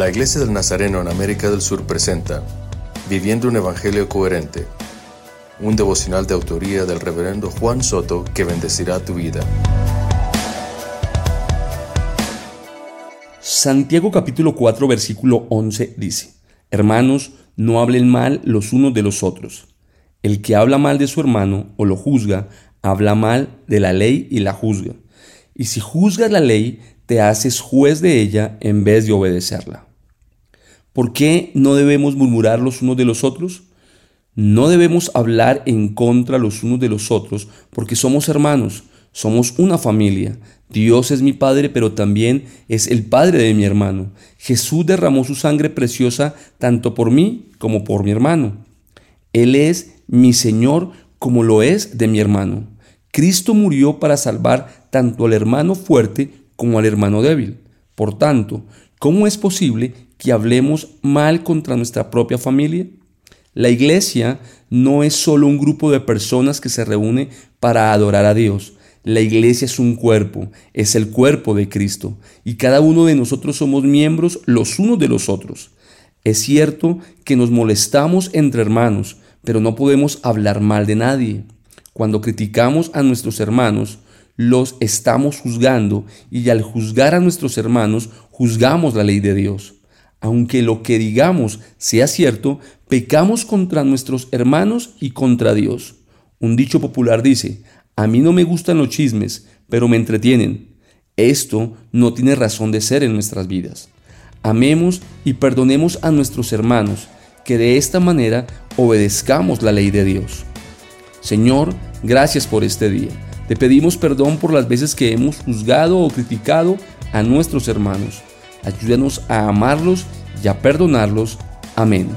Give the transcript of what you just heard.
La Iglesia del Nazareno en América del Sur presenta Viviendo un Evangelio Coherente, un devocional de autoría del reverendo Juan Soto que bendecirá tu vida. Santiago capítulo 4 versículo 11 dice, Hermanos, no hablen mal los unos de los otros. El que habla mal de su hermano o lo juzga, habla mal de la ley y la juzga. Y si juzgas la ley, te haces juez de ella en vez de obedecerla. ¿Por qué no debemos murmurar los unos de los otros? No debemos hablar en contra los unos de los otros porque somos hermanos, somos una familia. Dios es mi Padre, pero también es el Padre de mi hermano. Jesús derramó su sangre preciosa tanto por mí como por mi hermano. Él es mi Señor como lo es de mi hermano. Cristo murió para salvar tanto al hermano fuerte como al hermano débil. Por tanto, ¿cómo es posible que hablemos mal contra nuestra propia familia? La iglesia no es solo un grupo de personas que se reúne para adorar a Dios. La iglesia es un cuerpo, es el cuerpo de Cristo, y cada uno de nosotros somos miembros los unos de los otros. Es cierto que nos molestamos entre hermanos, pero no podemos hablar mal de nadie. Cuando criticamos a nuestros hermanos, los estamos juzgando y al juzgar a nuestros hermanos, juzgamos la ley de Dios. Aunque lo que digamos sea cierto, pecamos contra nuestros hermanos y contra Dios. Un dicho popular dice, a mí no me gustan los chismes, pero me entretienen. Esto no tiene razón de ser en nuestras vidas. Amemos y perdonemos a nuestros hermanos, que de esta manera obedezcamos la ley de Dios. Señor, gracias por este día. Te pedimos perdón por las veces que hemos juzgado o criticado a nuestros hermanos. Ayúdanos a amarlos y a perdonarlos. Amén.